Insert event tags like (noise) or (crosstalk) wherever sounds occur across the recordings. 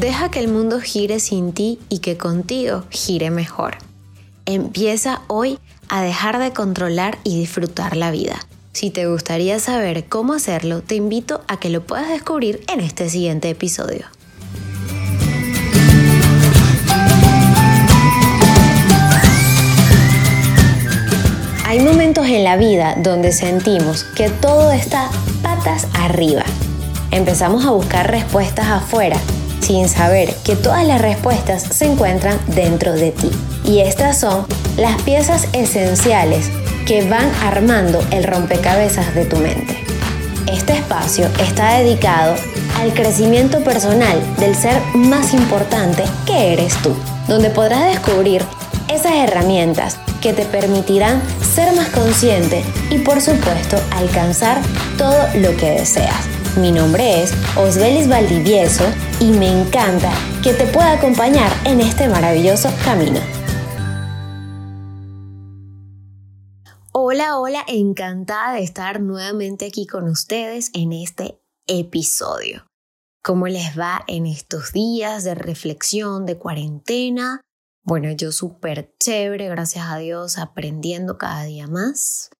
Deja que el mundo gire sin ti y que contigo gire mejor. Empieza hoy a dejar de controlar y disfrutar la vida. Si te gustaría saber cómo hacerlo, te invito a que lo puedas descubrir en este siguiente episodio. Hay momentos en la vida donde sentimos que todo está patas arriba. Empezamos a buscar respuestas afuera sin saber que todas las respuestas se encuentran dentro de ti. Y estas son las piezas esenciales que van armando el rompecabezas de tu mente. Este espacio está dedicado al crecimiento personal del ser más importante que eres tú, donde podrás descubrir esas herramientas que te permitirán ser más consciente y por supuesto alcanzar todo lo que deseas. Mi nombre es Osbelis Valdivieso y me encanta que te pueda acompañar en este maravilloso camino. Hola, hola, encantada de estar nuevamente aquí con ustedes en este episodio. ¿Cómo les va en estos días de reflexión, de cuarentena? Bueno, yo súper chévere, gracias a Dios, aprendiendo cada día más.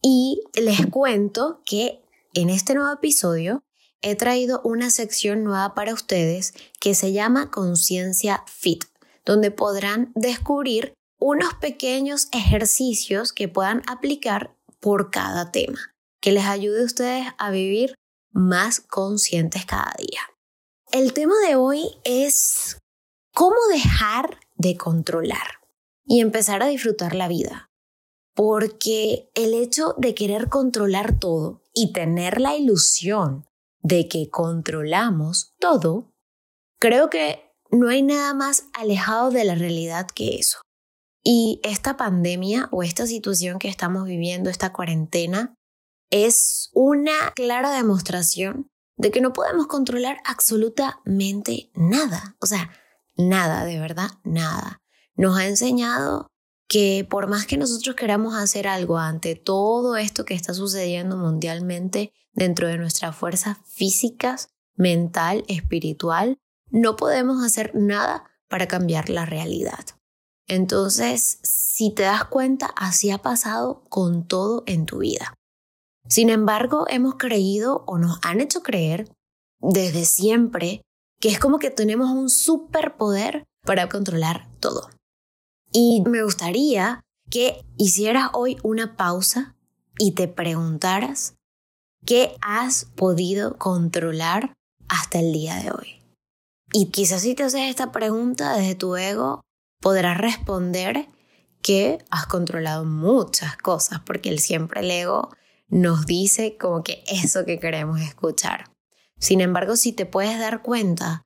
Y les cuento que en este nuevo episodio he traído una sección nueva para ustedes que se llama Conciencia Fit, donde podrán descubrir unos pequeños ejercicios que puedan aplicar por cada tema, que les ayude a ustedes a vivir más conscientes cada día. El tema de hoy es cómo dejar de controlar y empezar a disfrutar la vida. Porque el hecho de querer controlar todo y tener la ilusión de que controlamos todo, creo que no hay nada más alejado de la realidad que eso. Y esta pandemia o esta situación que estamos viviendo, esta cuarentena, es una clara demostración de que no podemos controlar absolutamente nada. O sea, nada, de verdad, nada. Nos ha enseñado que por más que nosotros queramos hacer algo ante todo esto que está sucediendo mundialmente dentro de nuestras fuerzas físicas, mental, espiritual, no podemos hacer nada para cambiar la realidad. Entonces, si te das cuenta, así ha pasado con todo en tu vida. Sin embargo, hemos creído o nos han hecho creer desde siempre que es como que tenemos un superpoder para controlar todo. Y me gustaría que hicieras hoy una pausa y te preguntaras qué has podido controlar hasta el día de hoy. Y quizás si te haces esta pregunta desde tu ego, podrás responder que has controlado muchas cosas, porque el siempre el ego nos dice como que eso que queremos escuchar. Sin embargo, si te puedes dar cuenta,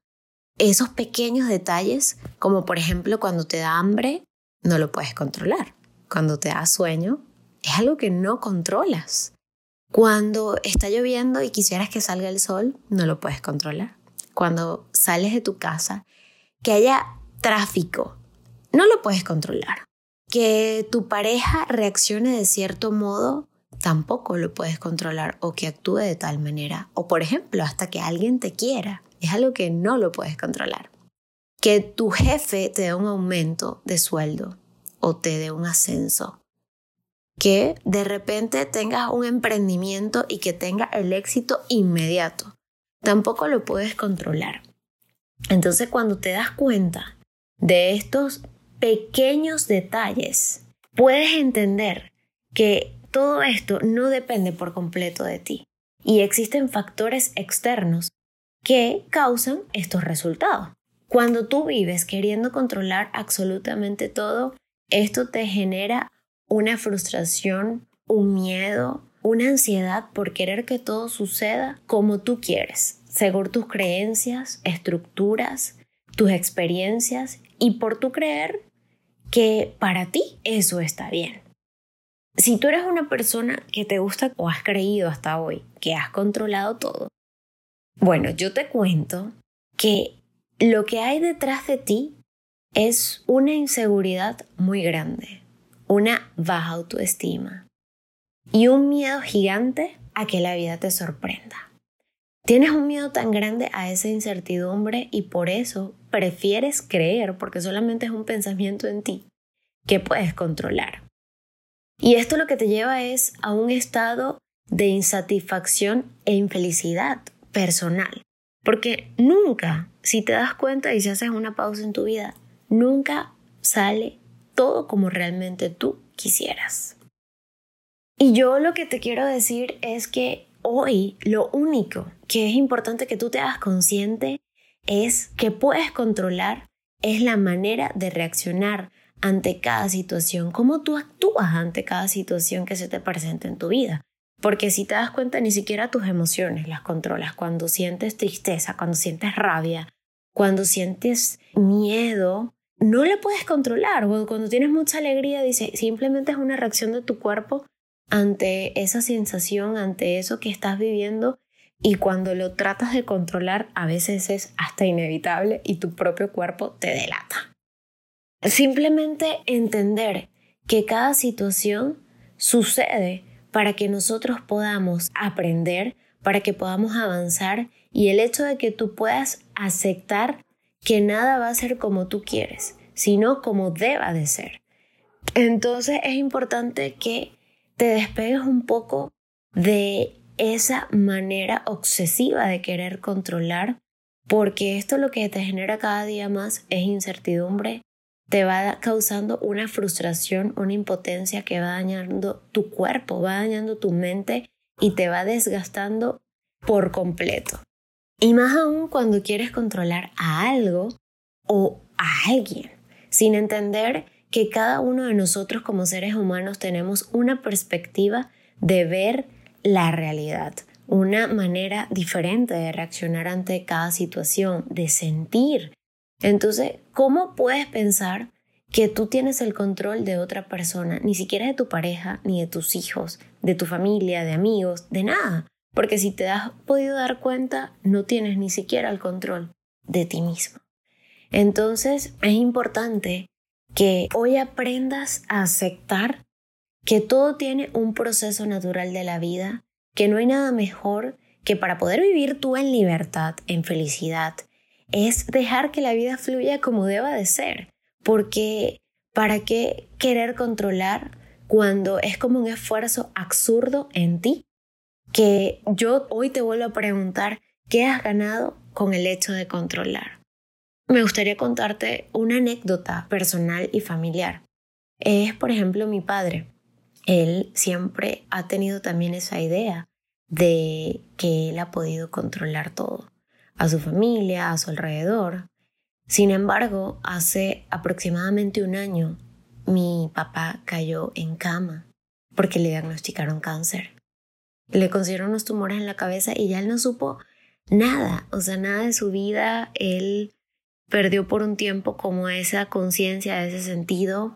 esos pequeños detalles, como por ejemplo cuando te da hambre, no lo puedes controlar. Cuando te da sueño, es algo que no controlas. Cuando está lloviendo y quisieras que salga el sol, no lo puedes controlar. Cuando sales de tu casa, que haya tráfico, no lo puedes controlar. Que tu pareja reaccione de cierto modo, tampoco lo puedes controlar o que actúe de tal manera. O por ejemplo, hasta que alguien te quiera. Es algo que no lo puedes controlar. Que tu jefe te dé un aumento de sueldo o te dé un ascenso. Que de repente tengas un emprendimiento y que tenga el éxito inmediato. Tampoco lo puedes controlar. Entonces cuando te das cuenta de estos pequeños detalles, puedes entender que todo esto no depende por completo de ti y existen factores externos que causan estos resultados. Cuando tú vives queriendo controlar absolutamente todo, esto te genera una frustración, un miedo, una ansiedad por querer que todo suceda como tú quieres, según tus creencias, estructuras, tus experiencias y por tu creer que para ti eso está bien. Si tú eres una persona que te gusta o has creído hasta hoy que has controlado todo, bueno, yo te cuento que lo que hay detrás de ti es una inseguridad muy grande, una baja autoestima y un miedo gigante a que la vida te sorprenda. Tienes un miedo tan grande a esa incertidumbre y por eso prefieres creer, porque solamente es un pensamiento en ti, que puedes controlar. Y esto lo que te lleva es a un estado de insatisfacción e infelicidad personal. Porque nunca, si te das cuenta y si haces una pausa en tu vida, nunca sale todo como realmente tú quisieras. Y yo lo que te quiero decir es que hoy lo único que es importante que tú te hagas consciente es que puedes controlar es la manera de reaccionar ante cada situación, cómo tú actúas ante cada situación que se te presenta en tu vida. Porque si te das cuenta, ni siquiera tus emociones las controlas. Cuando sientes tristeza, cuando sientes rabia, cuando sientes miedo, no la puedes controlar. Cuando tienes mucha alegría, dice, simplemente es una reacción de tu cuerpo ante esa sensación, ante eso que estás viviendo. Y cuando lo tratas de controlar, a veces es hasta inevitable y tu propio cuerpo te delata. Simplemente entender que cada situación sucede para que nosotros podamos aprender, para que podamos avanzar y el hecho de que tú puedas aceptar que nada va a ser como tú quieres, sino como deba de ser. Entonces es importante que te despegues un poco de esa manera obsesiva de querer controlar, porque esto lo que te genera cada día más es incertidumbre, te va causando una frustración, una impotencia que va dañando tu cuerpo, va dañando tu mente y te va desgastando por completo. Y más aún cuando quieres controlar a algo o a alguien, sin entender que cada uno de nosotros como seres humanos tenemos una perspectiva de ver la realidad, una manera diferente de reaccionar ante cada situación, de sentir, entonces, ¿cómo puedes pensar que tú tienes el control de otra persona, ni siquiera de tu pareja, ni de tus hijos, de tu familia, de amigos, de nada? Porque si te has podido dar cuenta, no tienes ni siquiera el control de ti mismo. Entonces, es importante que hoy aprendas a aceptar que todo tiene un proceso natural de la vida, que no hay nada mejor que para poder vivir tú en libertad, en felicidad, es dejar que la vida fluya como deba de ser, porque ¿para qué querer controlar cuando es como un esfuerzo absurdo en ti? Que yo hoy te vuelvo a preguntar, ¿qué has ganado con el hecho de controlar? Me gustaría contarte una anécdota personal y familiar. Es, por ejemplo, mi padre. Él siempre ha tenido también esa idea de que él ha podido controlar todo a su familia, a su alrededor. Sin embargo, hace aproximadamente un año, mi papá cayó en cama porque le diagnosticaron cáncer. Le consiguieron unos tumores en la cabeza y ya él no supo nada, o sea, nada de su vida. Él perdió por un tiempo como esa conciencia, ese sentido.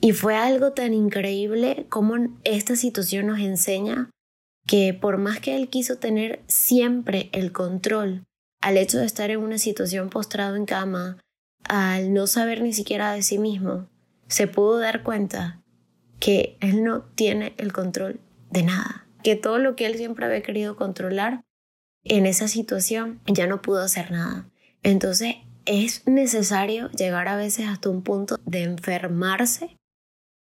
Y fue algo tan increíble como esta situación nos enseña que por más que él quiso tener siempre el control al hecho de estar en una situación postrado en cama, al no saber ni siquiera de sí mismo, se pudo dar cuenta que él no tiene el control de nada, que todo lo que él siempre había querido controlar en esa situación ya no pudo hacer nada. Entonces es necesario llegar a veces hasta un punto de enfermarse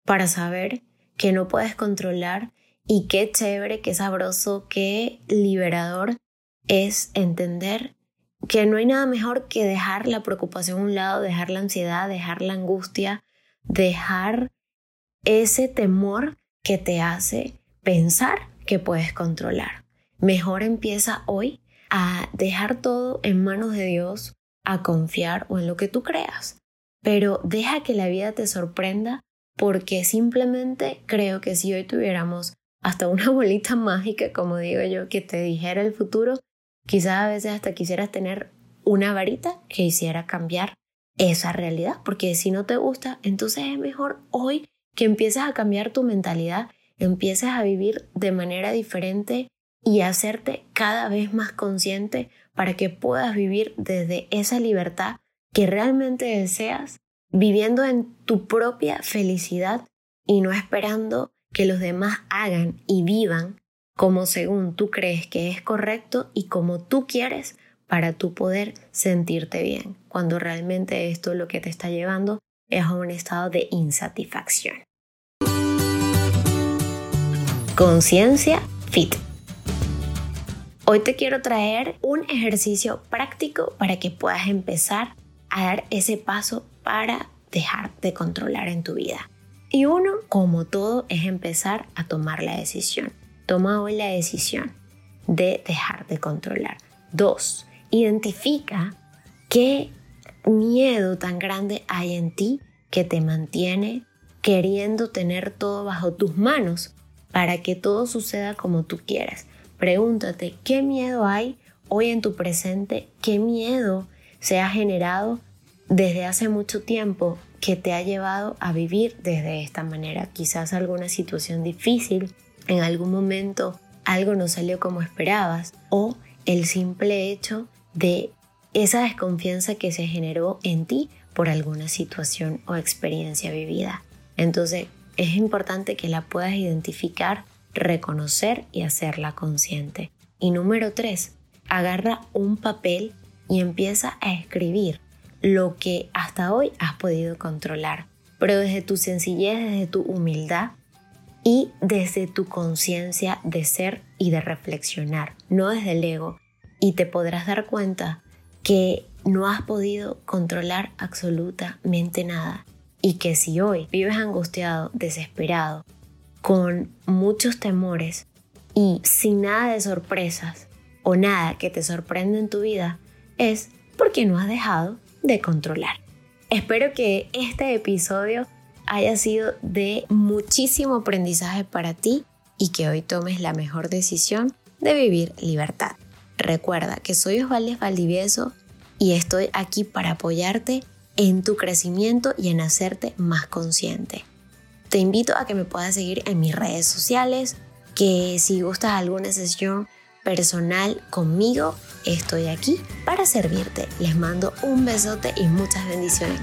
para saber que no puedes controlar y qué chévere, qué sabroso, qué liberador es entender que no hay nada mejor que dejar la preocupación a un lado, dejar la ansiedad, dejar la angustia, dejar ese temor que te hace pensar que puedes controlar. Mejor empieza hoy a dejar todo en manos de Dios, a confiar o en lo que tú creas. Pero deja que la vida te sorprenda porque simplemente creo que si hoy tuviéramos hasta una (laughs) bolita mágica, como digo yo, que te dijera el futuro, Quizás a veces hasta quisieras tener una varita que hiciera cambiar esa realidad, porque si no te gusta, entonces es mejor hoy que empieces a cambiar tu mentalidad, empieces a vivir de manera diferente y hacerte cada vez más consciente para que puedas vivir desde esa libertad que realmente deseas, viviendo en tu propia felicidad y no esperando que los demás hagan y vivan como según tú crees que es correcto y como tú quieres para tú poder sentirte bien, cuando realmente esto lo que te está llevando es a un estado de insatisfacción. Conciencia Fit. Hoy te quiero traer un ejercicio práctico para que puedas empezar a dar ese paso para dejar de controlar en tu vida. Y uno, como todo, es empezar a tomar la decisión. Toma hoy la decisión de dejar de controlar. Dos, identifica qué miedo tan grande hay en ti que te mantiene queriendo tener todo bajo tus manos para que todo suceda como tú quieras. Pregúntate, ¿qué miedo hay hoy en tu presente? ¿Qué miedo se ha generado desde hace mucho tiempo que te ha llevado a vivir desde esta manera? Quizás alguna situación difícil, en algún momento algo no salió como esperabas o el simple hecho de esa desconfianza que se generó en ti por alguna situación o experiencia vivida. Entonces, es importante que la puedas identificar, reconocer y hacerla consciente. Y número tres, agarra un papel y empieza a escribir lo que hasta hoy has podido controlar, pero desde tu sencillez, desde tu humildad y desde tu conciencia de ser y de reflexionar, no desde el ego. Y te podrás dar cuenta que no has podido controlar absolutamente nada y que si hoy vives angustiado, desesperado, con muchos temores y sin nada de sorpresas o nada que te sorprenda en tu vida, es porque no has dejado de controlar. Espero que este episodio haya sido de muchísimo aprendizaje para ti y que hoy tomes la mejor decisión de vivir libertad. Recuerda que soy Osvaldo Valdivieso y estoy aquí para apoyarte en tu crecimiento y en hacerte más consciente. Te invito a que me puedas seguir en mis redes sociales, que si gustas alguna sesión personal conmigo, estoy aquí para servirte. Les mando un besote y muchas bendiciones.